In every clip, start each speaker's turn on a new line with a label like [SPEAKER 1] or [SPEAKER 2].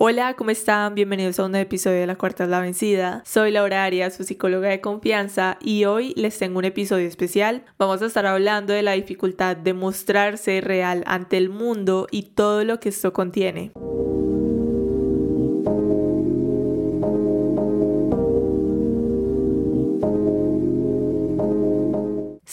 [SPEAKER 1] Hola, ¿cómo están? Bienvenidos a un nuevo episodio de La Cuarta es la Vencida. Soy Laura Arias, su psicóloga de confianza, y hoy les tengo un episodio especial. Vamos a estar hablando de la dificultad de mostrarse real ante el mundo y todo lo que esto contiene.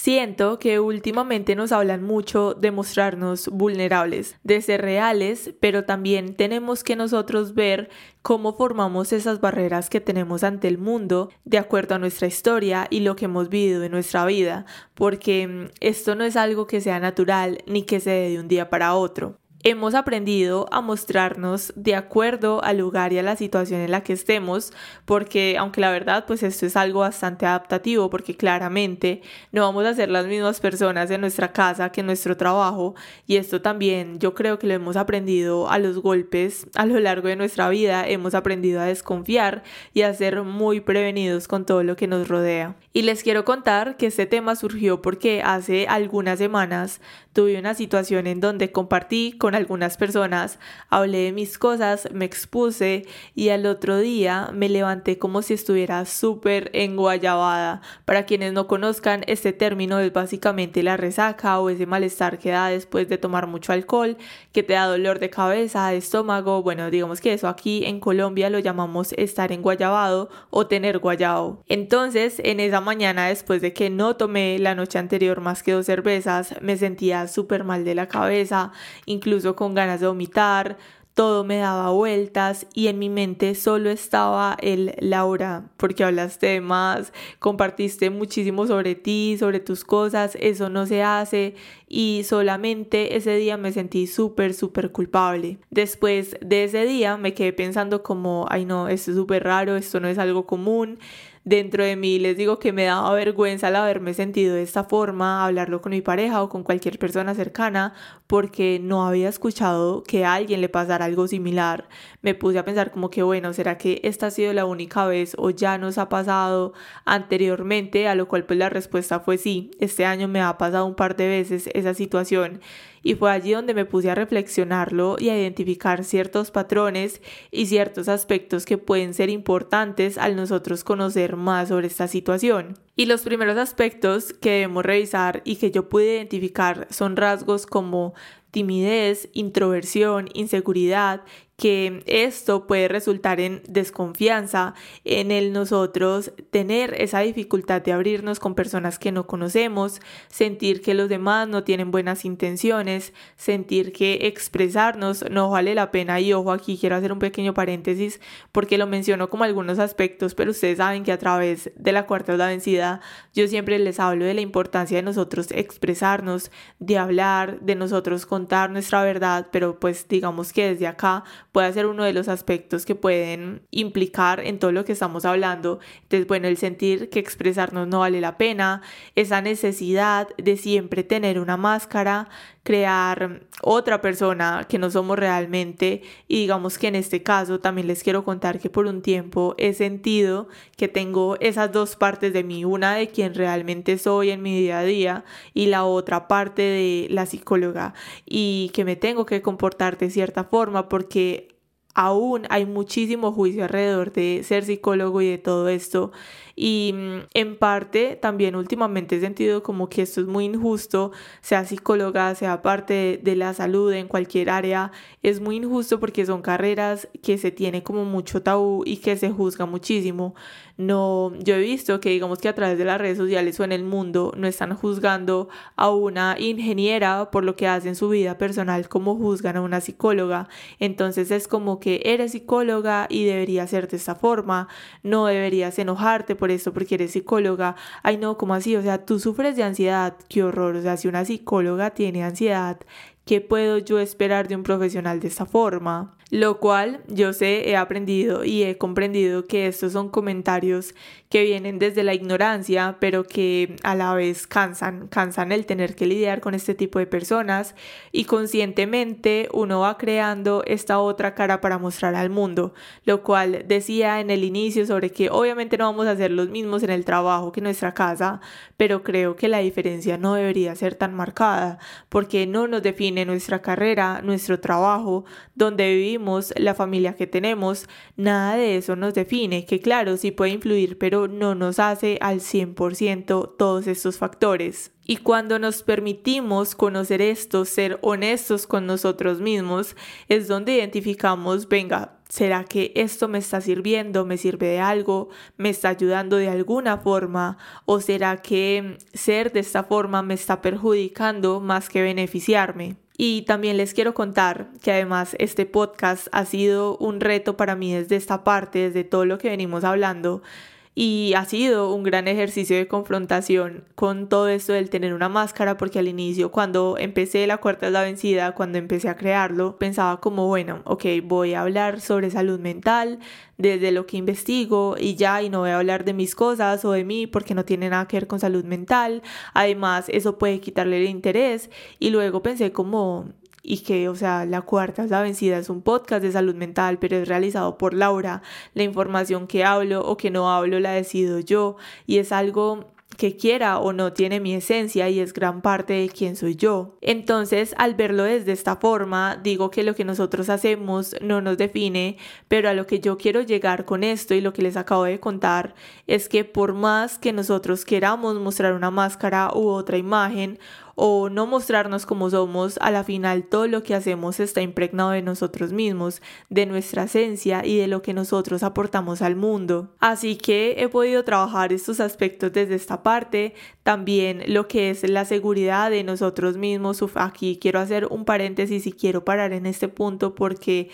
[SPEAKER 1] Siento que últimamente nos hablan mucho de mostrarnos vulnerables, de ser reales, pero también tenemos que nosotros ver cómo formamos esas barreras que tenemos ante el mundo de acuerdo a nuestra historia y lo que hemos vivido en nuestra vida, porque mm, esto no es algo que sea natural ni que se dé de un día para otro hemos aprendido a mostrarnos de acuerdo al lugar y a la situación en la que estemos, porque aunque la verdad pues esto es algo bastante adaptativo, porque claramente no vamos a ser las mismas personas en nuestra casa que en nuestro trabajo, y esto también yo creo que lo hemos aprendido a los golpes a lo largo de nuestra vida, hemos aprendido a desconfiar y a ser muy prevenidos con todo lo que nos rodea. Y les quiero contar que este tema surgió porque hace algunas semanas tuve una situación en donde compartí con algunas personas, hablé de mis cosas, me expuse y al otro día me levanté como si estuviera súper enguayabada. Para quienes no conozcan, este término es básicamente la resaca o ese malestar que da después de tomar mucho alcohol, que te da dolor de cabeza, estómago. Bueno, digamos que eso aquí en Colombia lo llamamos estar enguayabado o tener guayabo. Entonces, en esa mañana, después de que no tomé la noche anterior más que dos cervezas, me sentía súper mal de la cabeza, incluso con ganas de vomitar, todo me daba vueltas y en mi mente solo estaba el Laura, porque hablaste más, compartiste muchísimo sobre ti, sobre tus cosas, eso no se hace y solamente ese día me sentí súper, súper culpable. Después de ese día me quedé pensando como, ay no, esto es súper raro, esto no es algo común dentro de mí les digo que me daba vergüenza al haberme sentido de esta forma, hablarlo con mi pareja o con cualquier persona cercana, porque no había escuchado que a alguien le pasara algo similar. Me puse a pensar como que, bueno, ¿será que esta ha sido la única vez o ya nos ha pasado anteriormente? A lo cual pues la respuesta fue sí, este año me ha pasado un par de veces esa situación y fue allí donde me puse a reflexionarlo y a identificar ciertos patrones y ciertos aspectos que pueden ser importantes al nosotros conocer más sobre esta situación. Y los primeros aspectos que debemos revisar y que yo pude identificar son rasgos como timidez, introversión, inseguridad que esto puede resultar en desconfianza, en el nosotros tener esa dificultad de abrirnos con personas que no conocemos, sentir que los demás no tienen buenas intenciones, sentir que expresarnos no vale la pena. Y ojo aquí quiero hacer un pequeño paréntesis porque lo menciono como algunos aspectos, pero ustedes saben que a través de la cuarta o la vencida yo siempre les hablo de la importancia de nosotros expresarnos, de hablar, de nosotros contar nuestra verdad, pero pues digamos que desde acá puede ser uno de los aspectos que pueden implicar en todo lo que estamos hablando. Entonces, bueno, el sentir que expresarnos no vale la pena, esa necesidad de siempre tener una máscara crear otra persona que no somos realmente. Y digamos que en este caso también les quiero contar que por un tiempo he sentido que tengo esas dos partes de mí, una de quien realmente soy en mi día a día y la otra parte de la psicóloga. Y que me tengo que comportar de cierta forma porque aún hay muchísimo juicio alrededor de ser psicólogo y de todo esto y mm, en parte también últimamente he sentido como que esto es muy injusto, sea psicóloga, sea parte de la salud en cualquier área, es muy injusto porque son carreras que se tiene como mucho tabú y que se juzga muchísimo. No, yo he visto que digamos que a través de las redes sociales o en el mundo no están juzgando a una ingeniera por lo que hace en su vida personal como juzgan a una psicóloga. Entonces es como que eres psicóloga y deberías ser de esta forma, no deberías enojarte por esto porque eres psicóloga. Ay, no, ¿cómo así? O sea, tú sufres de ansiedad, qué horror. O sea, si una psicóloga tiene ansiedad, ¿qué puedo yo esperar de un profesional de esta forma? Lo cual yo sé, he aprendido y he comprendido que estos son comentarios que vienen desde la ignorancia, pero que a la vez cansan, cansan el tener que lidiar con este tipo de personas y conscientemente uno va creando esta otra cara para mostrar al mundo, lo cual decía en el inicio sobre que obviamente no vamos a ser los mismos en el trabajo que en nuestra casa, pero creo que la diferencia no debería ser tan marcada porque no nos define nuestra carrera, nuestro trabajo, donde vivimos, la familia que tenemos, nada de eso nos define, que claro, sí puede influir, pero no nos hace al 100% todos estos factores. Y cuando nos permitimos conocer esto, ser honestos con nosotros mismos, es donde identificamos, venga, ¿será que esto me está sirviendo? ¿Me sirve de algo? ¿Me está ayudando de alguna forma? ¿O será que ser de esta forma me está perjudicando más que beneficiarme? Y también les quiero contar que además este podcast ha sido un reto para mí desde esta parte, desde todo lo que venimos hablando. Y ha sido un gran ejercicio de confrontación con todo esto del tener una máscara, porque al inicio, cuando empecé La Cuarta es la Vencida, cuando empecé a crearlo, pensaba como, bueno, ok, voy a hablar sobre salud mental, desde lo que investigo y ya, y no voy a hablar de mis cosas o de mí porque no tiene nada que ver con salud mental. Además, eso puede quitarle el interés. Y luego pensé como, y que, o sea, La Cuarta es la Vencida es un podcast de salud mental, pero es realizado por Laura. La información que hablo o que no hablo la decido yo y es algo que quiera o no tiene mi esencia y es gran parte de quién soy yo. Entonces, al verlo desde esta forma, digo que lo que nosotros hacemos no nos define, pero a lo que yo quiero llegar con esto y lo que les acabo de contar es que por más que nosotros queramos mostrar una máscara u otra imagen o no mostrarnos como somos, a la final todo lo que hacemos está impregnado de nosotros mismos, de nuestra esencia y de lo que nosotros aportamos al mundo. Así que he podido trabajar estos aspectos desde esta parte, también lo que es la seguridad de nosotros mismos. aquí quiero hacer un paréntesis y quiero parar en este punto porque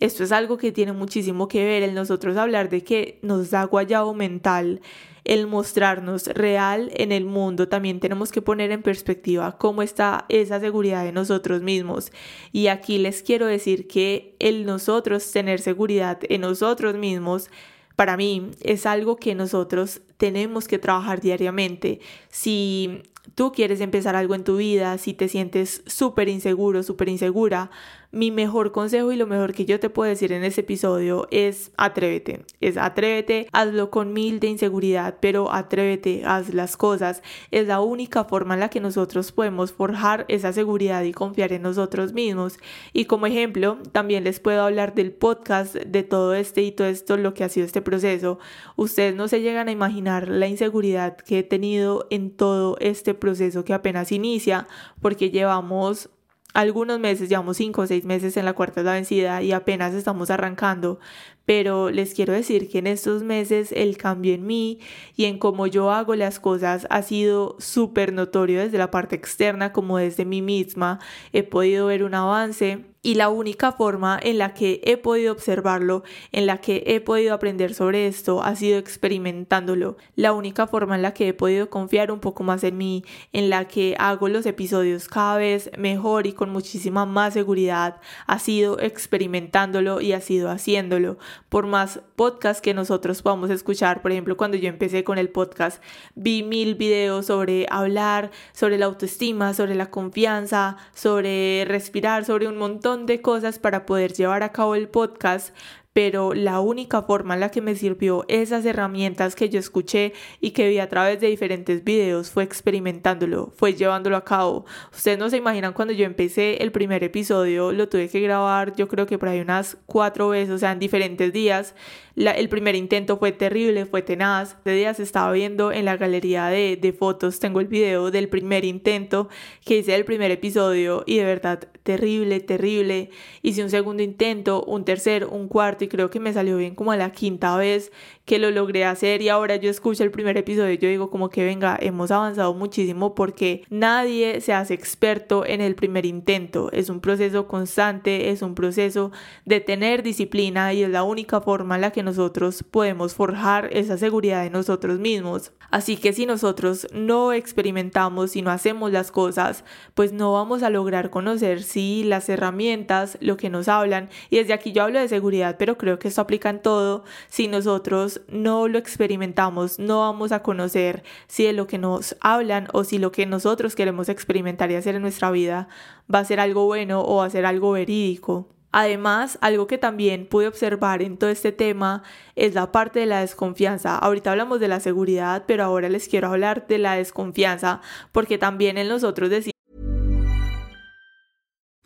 [SPEAKER 1] esto es algo que tiene muchísimo que ver en nosotros hablar de que nos da guayabo mental el mostrarnos real en el mundo, también tenemos que poner en perspectiva cómo está esa seguridad de nosotros mismos. Y aquí les quiero decir que el nosotros tener seguridad en nosotros mismos, para mí es algo que nosotros tenemos que trabajar diariamente. Si tú quieres empezar algo en tu vida, si te sientes súper inseguro, súper insegura, mi mejor consejo y lo mejor que yo te puedo decir en este episodio es atrévete. Es atrévete, hazlo con mil de inseguridad, pero atrévete, haz las cosas. Es la única forma en la que nosotros podemos forjar esa seguridad y confiar en nosotros mismos. Y como ejemplo, también les puedo hablar del podcast, de todo este y todo esto, lo que ha sido este proceso. Ustedes no se llegan a imaginar la inseguridad que he tenido en todo este proceso que apenas inicia, porque llevamos algunos meses, llevamos cinco o seis meses en la cuarta de la vencida y apenas estamos arrancando, pero les quiero decir que en estos meses el cambio en mí y en cómo yo hago las cosas ha sido súper notorio desde la parte externa como desde mí misma. He podido ver un avance y la única forma en la que he podido observarlo, en la que he podido aprender sobre esto, ha sido experimentándolo. La única forma en la que he podido confiar un poco más en mí, en la que hago los episodios cada vez mejor y con muchísima más seguridad, ha sido experimentándolo y ha sido haciéndolo. Por más podcast que nosotros podamos escuchar, por ejemplo, cuando yo empecé con el podcast, vi mil videos sobre hablar, sobre la autoestima, sobre la confianza, sobre respirar, sobre un montón de cosas para poder llevar a cabo el podcast, pero la única forma en la que me sirvió esas herramientas que yo escuché y que vi a través de diferentes videos fue experimentándolo, fue llevándolo a cabo. Ustedes no se imaginan cuando yo empecé el primer episodio, lo tuve que grabar yo creo que por ahí unas cuatro veces, o sea, en diferentes días el primer intento fue terrible, fue tenaz. De días estaba viendo en la galería de, de fotos, tengo el video del primer intento que hice del primer episodio y de verdad terrible, terrible. Hice un segundo intento, un tercer, un cuarto y creo que me salió bien como a la quinta vez que lo logré hacer y ahora yo escucho el primer episodio y yo digo como que venga, hemos avanzado muchísimo porque nadie se hace experto en el primer intento. Es un proceso constante, es un proceso de tener disciplina y es la única forma en la que nosotros podemos forjar esa seguridad de nosotros mismos. Así que si nosotros no experimentamos y no hacemos las cosas, pues no vamos a lograr conocer las herramientas, lo que nos hablan, y desde aquí yo hablo de seguridad, pero creo que esto aplica en todo, si nosotros no lo experimentamos, no vamos a conocer si de lo que nos hablan o si lo que nosotros queremos experimentar y hacer en nuestra vida va a ser algo bueno o va a ser algo verídico. Además, algo que también pude observar en todo este tema es la parte de la desconfianza. Ahorita hablamos de la seguridad, pero ahora les quiero hablar de la desconfianza, porque también en nosotros decimos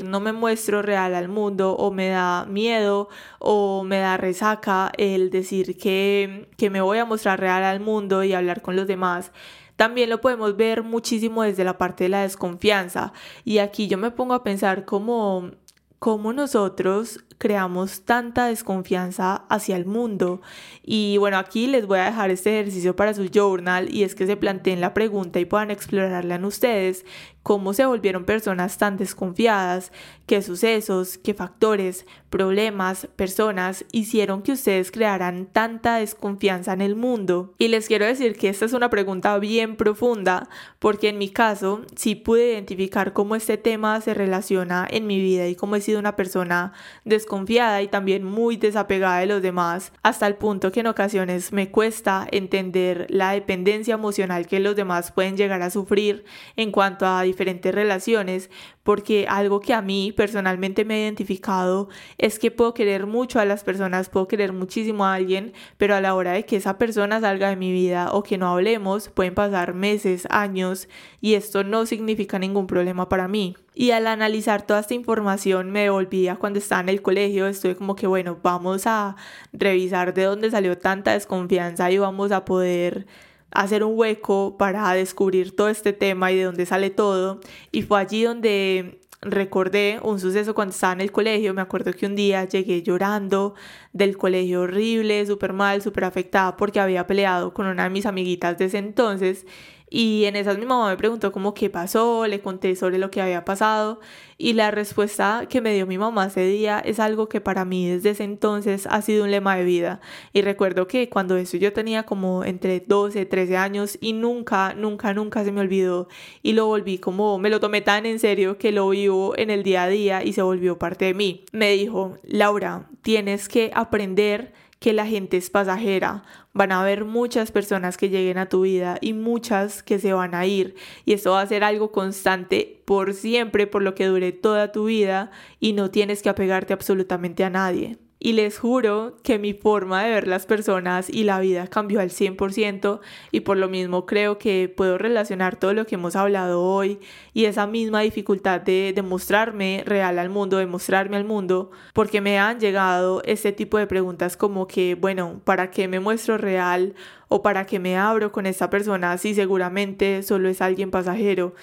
[SPEAKER 1] No me muestro real al mundo o me da miedo o me da resaca el decir que, que me voy a mostrar real al mundo y hablar con los demás. También lo podemos ver muchísimo desde la parte de la desconfianza. Y aquí yo me pongo a pensar cómo, cómo nosotros creamos tanta desconfianza hacia el mundo. Y bueno, aquí les voy a dejar este ejercicio para su journal y es que se planteen la pregunta y puedan explorarla en ustedes. Cómo se volvieron personas tan desconfiadas, qué sucesos, qué factores, problemas, personas hicieron que ustedes crearan tanta desconfianza en el mundo. Y les quiero decir que esta es una pregunta bien profunda, porque en mi caso sí pude identificar cómo este tema se relaciona en mi vida y cómo he sido una persona desconfiada y también muy desapegada de los demás, hasta el punto que en ocasiones me cuesta entender la dependencia emocional que los demás pueden llegar a sufrir en cuanto a diferentes relaciones, porque algo que a mí personalmente me he identificado es que puedo querer mucho a las personas, puedo querer muchísimo a alguien, pero a la hora de que esa persona salga de mi vida o que no hablemos, pueden pasar meses, años, y esto no significa ningún problema para mí. Y al analizar toda esta información me volví a cuando estaba en el colegio, estuve como que bueno, vamos a revisar de dónde salió tanta desconfianza y vamos a poder hacer un hueco para descubrir todo este tema y de dónde sale todo. Y fue allí donde recordé un suceso cuando estaba en el colegio. Me acuerdo que un día llegué llorando del colegio horrible, súper mal, súper afectada porque había peleado con una de mis amiguitas de ese entonces Y en esas mi mamá me preguntó como qué pasó, le conté sobre lo que había pasado y la respuesta que me dio mi mamá ese día es algo que para mí desde ese entonces ha sido un lema de vida. Y recuerdo que cuando eso yo tenía como entre 12, 13 años y nunca, nunca, nunca se me olvidó y lo volví como, me lo tomé tan en serio que lo vivo en el día a día y se volvió parte de mí. Me dijo, Laura, tienes que aprender que la gente es pasajera. Van a haber muchas personas que lleguen a tu vida y muchas que se van a ir. Y eso va a ser algo constante por siempre, por lo que dure toda tu vida y no tienes que apegarte absolutamente a nadie y les juro que mi forma de ver las personas y la vida cambió al 100% y por lo mismo creo que puedo relacionar todo lo que hemos hablado hoy y esa misma dificultad de demostrarme real al mundo, demostrarme al mundo, porque me han llegado este tipo de preguntas como que, bueno, ¿para qué me muestro real? o para qué me abro con esta persona si seguramente solo es alguien pasajero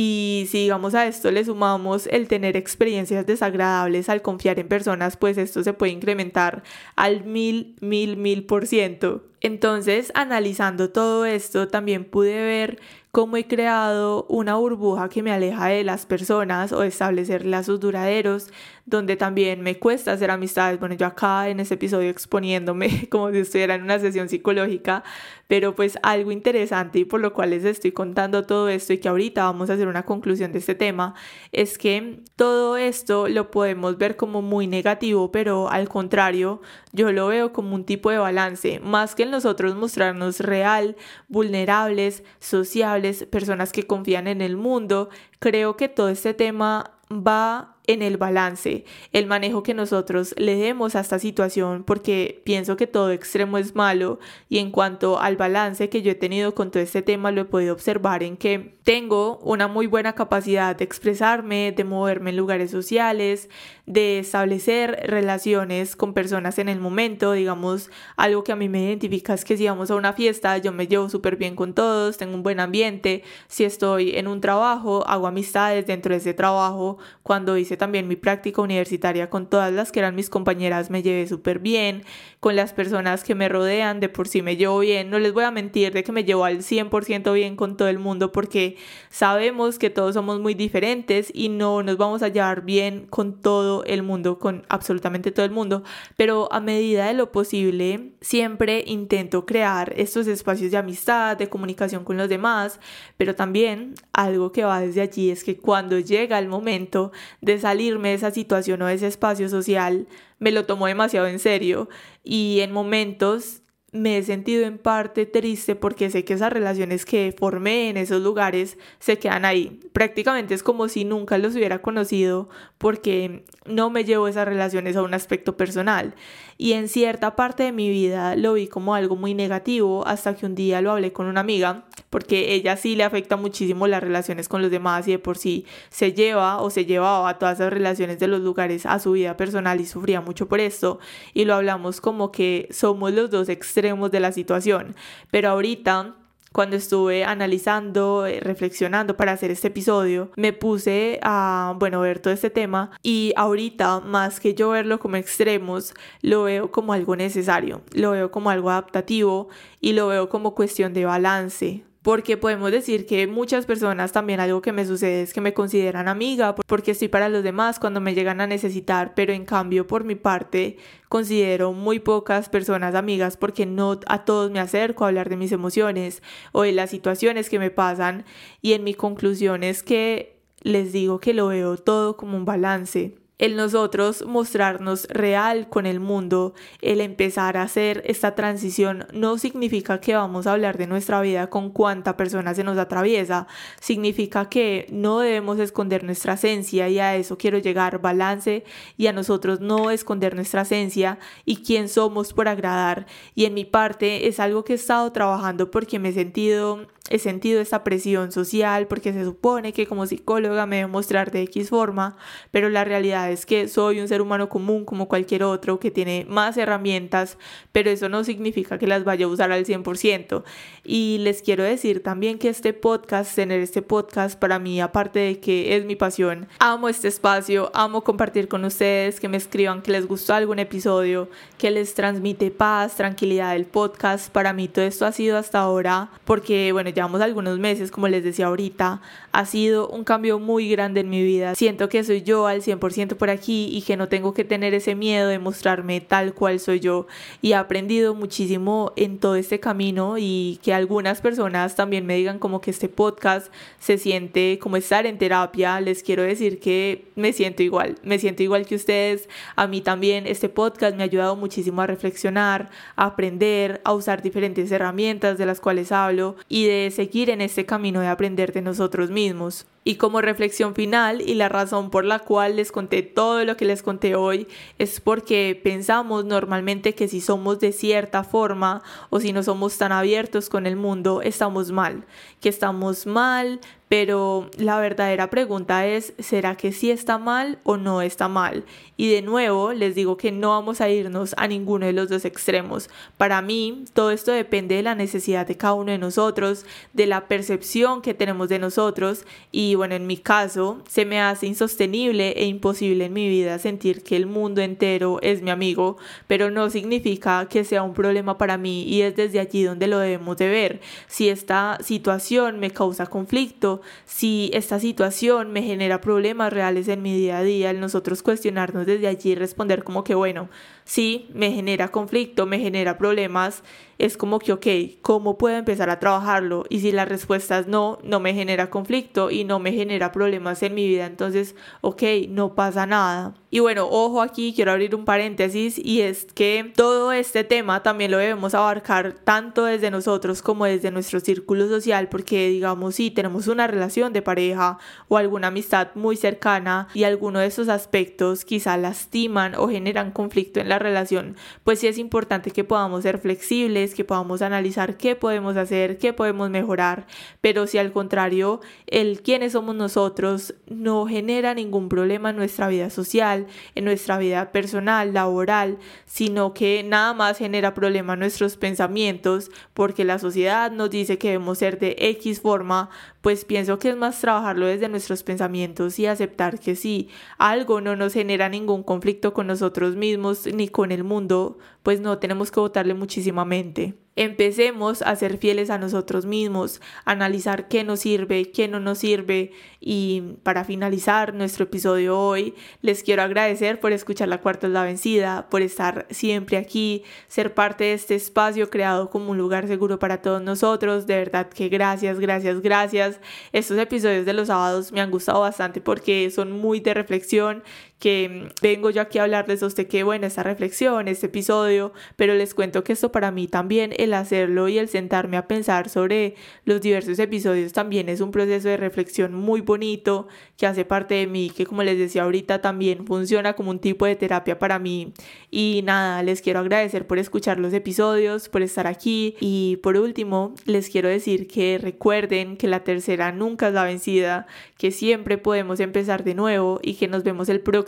[SPEAKER 1] y si digamos a esto le sumamos el tener experiencias desagradables al confiar en personas, pues esto se puede incrementar al mil, mil, mil por ciento. Entonces, analizando todo esto, también pude ver cómo he creado una burbuja que me aleja de las personas o establecer lazos duraderos, donde también me cuesta hacer amistades. Bueno, yo acá en este episodio exponiéndome como si estuviera en una sesión psicológica, pero pues algo interesante y por lo cual les estoy contando todo esto y que ahorita vamos a hacer una conclusión de este tema, es que todo esto lo podemos ver como muy negativo, pero al contrario, yo lo veo como un tipo de balance, más que nosotros mostrarnos real, vulnerables, sociables, personas que confían en el mundo, creo que todo este tema va en el balance, el manejo que nosotros le demos a esta situación, porque pienso que todo extremo es malo y en cuanto al balance que yo he tenido con todo este tema lo he podido observar en que tengo una muy buena capacidad de expresarme, de moverme en lugares sociales, de establecer relaciones con personas en el momento, digamos, algo que a mí me identifica es que si vamos a una fiesta yo me llevo súper bien con todos, tengo un buen ambiente, si estoy en un trabajo hago amistades dentro de ese trabajo, cuando hice también mi práctica universitaria con todas las que eran mis compañeras, me llevé súper bien, con las personas que me rodean, de por sí me llevo bien, no les voy a mentir de que me llevo al 100% bien con todo el mundo porque sabemos que todos somos muy diferentes y no nos vamos a llevar bien con todo el mundo, con absolutamente todo el mundo, pero a medida de lo posible siempre intento crear estos espacios de amistad, de comunicación con los demás, pero también algo que va desde allí es que cuando llega el momento de salirme de esa situación o de ese espacio social, me lo tomo demasiado en serio y en momentos me he sentido en parte triste porque sé que esas relaciones que formé en esos lugares se quedan ahí. Prácticamente es como si nunca los hubiera conocido porque no me llevo esas relaciones a un aspecto personal. Y en cierta parte de mi vida lo vi como algo muy negativo hasta que un día lo hablé con una amiga porque ella sí le afecta muchísimo las relaciones con los demás y de por sí se lleva o se llevaba todas esas relaciones de los lugares a su vida personal y sufría mucho por esto. Y lo hablamos como que somos los dos extremos de la situación. Pero ahorita cuando estuve analizando, eh, reflexionando para hacer este episodio, me puse a, bueno, ver todo este tema. Y ahorita, más que yo verlo como extremos, lo veo como algo necesario, lo veo como algo adaptativo y lo veo como cuestión de balance, porque podemos decir que muchas personas también algo que me sucede es que me consideran amiga porque estoy para los demás cuando me llegan a necesitar, pero en cambio por mi parte considero muy pocas personas amigas porque no a todos me acerco a hablar de mis emociones o de las situaciones que me pasan. Y en mi conclusión es que les digo que lo veo todo como un balance el nosotros mostrarnos real con el mundo, el empezar a hacer esta transición, no significa que vamos a hablar de nuestra vida con cuánta persona se nos atraviesa, significa que no debemos esconder nuestra esencia y a eso quiero llegar, balance y a nosotros no esconder nuestra esencia y quién somos por agradar. Y en mi parte es algo que he estado trabajando porque me he sentido he sentido esta presión social porque se supone que como psicóloga me debo mostrar de X forma, pero la realidad es que soy un ser humano común como cualquier otro que tiene más herramientas, pero eso no significa que las vaya a usar al 100%. Y les quiero decir también que este podcast, tener este podcast para mí, aparte de que es mi pasión, amo este espacio, amo compartir con ustedes, que me escriban que les gustó algún episodio, que les transmite paz, tranquilidad el podcast. Para mí todo esto ha sido hasta ahora, porque bueno, llevamos algunos meses, como les decía ahorita, ha sido un cambio muy grande en mi vida. Siento que soy yo al 100% por aquí y que no tengo que tener ese miedo de mostrarme tal cual soy yo. Y he aprendido muchísimo en todo este camino y que algunas personas también me digan como que este podcast se siente como estar en terapia. Les quiero decir que me siento igual, me siento igual que ustedes. A mí también este podcast me ha ayudado muchísimo a reflexionar, a aprender, a usar diferentes herramientas de las cuales hablo y de seguir en este camino de aprender de nosotros mismos. Y como reflexión final y la razón por la cual les conté todo lo que les conté hoy es porque pensamos normalmente que si somos de cierta forma o si no somos tan abiertos con el mundo, estamos mal, que estamos mal pero la verdadera pregunta es, ¿será que sí está mal o no está mal? Y de nuevo les digo que no vamos a irnos a ninguno de los dos extremos. Para mí, todo esto depende de la necesidad de cada uno de nosotros, de la percepción que tenemos de nosotros y bueno, en mi caso, se me hace insostenible e imposible en mi vida sentir que el mundo entero es mi amigo, pero no significa que sea un problema para mí y es desde allí donde lo debemos de ver. Si esta situación me causa conflicto, si esta situación me genera problemas reales en mi día a día, el nosotros cuestionarnos desde allí y responder como que bueno, sí, me genera conflicto, me genera problemas, es como que, ok, ¿cómo puedo empezar a trabajarlo? Y si la respuesta es no, no me genera conflicto y no me genera problemas en mi vida, entonces, ok, no pasa nada. Y bueno, ojo aquí, quiero abrir un paréntesis y es que todo este tema también lo debemos abarcar tanto desde nosotros como desde nuestro círculo social, porque digamos, si tenemos una relación de pareja o alguna amistad muy cercana y alguno de esos aspectos quizá lastiman o generan conflicto en la relación, pues sí es importante que podamos ser flexibles, que podamos analizar qué podemos hacer, qué podemos mejorar, pero si al contrario, el quiénes somos nosotros no genera ningún problema en nuestra vida social, en nuestra vida personal, laboral, sino que nada más genera problema en nuestros pensamientos, porque la sociedad nos dice que debemos ser de X forma, pues pienso que es más trabajarlo desde nuestros pensamientos y aceptar que si algo no nos genera ningún conflicto con nosotros mismos ni con el mundo, pues no tenemos que votarle muchísimamente. Empecemos a ser fieles a nosotros mismos, analizar qué nos sirve, qué no nos sirve. Y para finalizar nuestro episodio hoy, les quiero agradecer por escuchar La Cuarta es la Vencida, por estar siempre aquí, ser parte de este espacio creado como un lugar seguro para todos nosotros. De verdad que gracias, gracias, gracias. Estos episodios de los sábados me han gustado bastante porque son muy de reflexión que vengo yo aquí a hablarles a usted qué buena esta reflexión, este episodio, pero les cuento que esto para mí también, el hacerlo y el sentarme a pensar sobre los diversos episodios también es un proceso de reflexión muy bonito que hace parte de mí, que como les decía ahorita también funciona como un tipo de terapia para mí. Y nada, les quiero agradecer por escuchar los episodios, por estar aquí y por último, les quiero decir que recuerden que la tercera nunca es la vencida, que siempre podemos empezar de nuevo y que nos vemos el próximo